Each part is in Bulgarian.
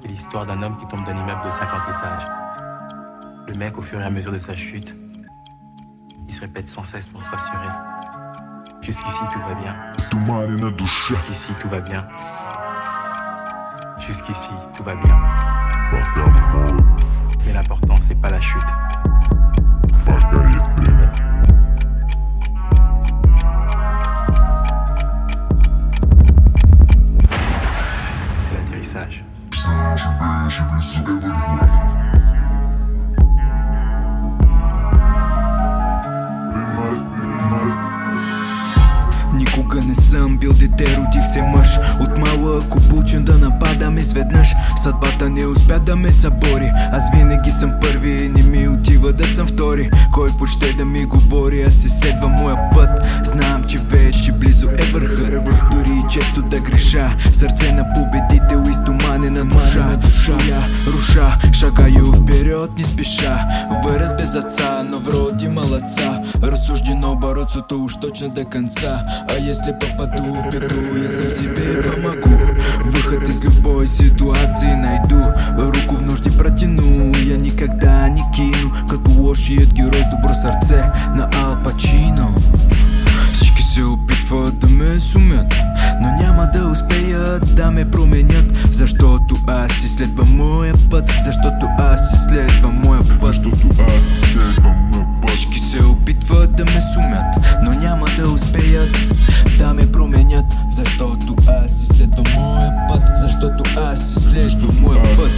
C'est l'histoire d'un homme qui tombe d'un immeuble de 50 étages. Le mec, au fur et à mesure de sa chute, il se répète sans cesse pour s'assurer. Jusqu'ici, tout va bien. Jusqu'ici, tout va bien. Jusqu'ici, tout va bien. Mais l'important, c'est pas la chute. Никога не съм бил дете, родих се мъж. От малък обучен да нападам изведнъж. Съдбата не успя да ме събори. Аз винаги съм първи, не ми отива да съм втори. Кой почте да ми говори, аз се следва моя път. Знам, че вече близо е върхът Дори и често да греша Сърце на победител и стоманена душа. Стоя, руша, шагаю вперед, не спеша. Вырос без отца, но вроде молодца. Рассуждено бороться, то уж точно до конца. А если попаду в беду, я сам себе помогу. Выход из любой ситуации найду. Руку в нужде протяну, я никогда не кину. Като лошият герой с добро сърце на Ал ме сумят Но няма да успеят да ме променят Защото аз си следвам моя път Защото аз си следвам моя път Защото аз следвам моя път. Всички се опитват да ме сумят Но няма да успеят да ме променят Защото аз си следвам моя път Защото аз си следвам моя път.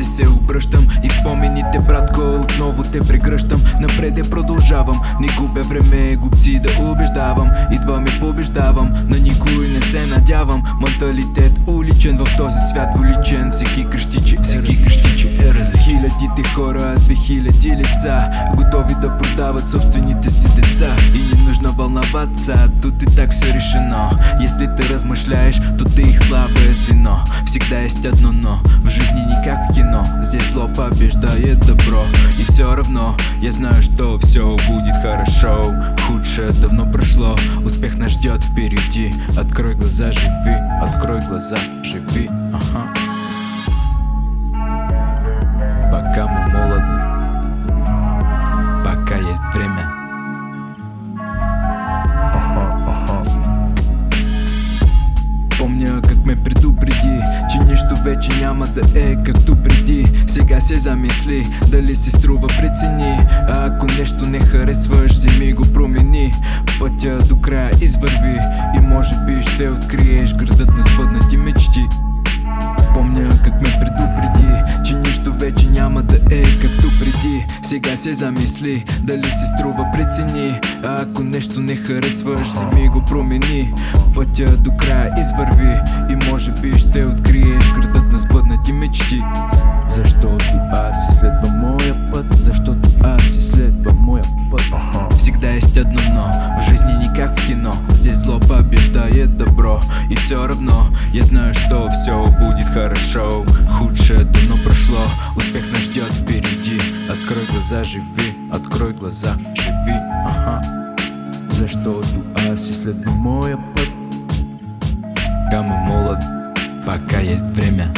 Назаде се обръщам и в спомените, братко, отново те прегръщам. Напреде продължавам, не губя време, губци да убеждавам. Идвам и побеждавам, на никой не се надявам. Менталитет уличен в този свят уличен Всеки крещи, че, всеки крещи, че е раз Хилядите хора с две хиляди лица. Готови да продават собствените си деца И не нужно вълноваться, тут и так все решено. Если ты размышляешь, то ты их слабое звено. Всегда есть одно но, в жизни не как кино. Здесь зло побеждает добро. И все равно, я знаю, что все будет хорошо. Худшее давно прошло, успех нас ждет впереди. Открой глаза, живи, открой глаза, живи, вече няма да е както преди. Сега се замисли дали си струва прецени. А ако нещо не харесваш, вземи го промени. Пътя до края извърви И може би ще откриеш градът на спъднати мечти Сега се замисли, дали си струва прецени А ако нещо не харесваш, вземи го промени. Пътя до края извърви и може би ще откриеш градът на сбъднати мечти. Защото аз си следвам моя път, защото аз си И все равно, я знаю, что все будет хорошо. Худшее давно прошло, успех нас ждет впереди. Открой глаза, живи, открой глаза, живи, ага. Защото аз си следвам моя път Пока мы молод, пока есть время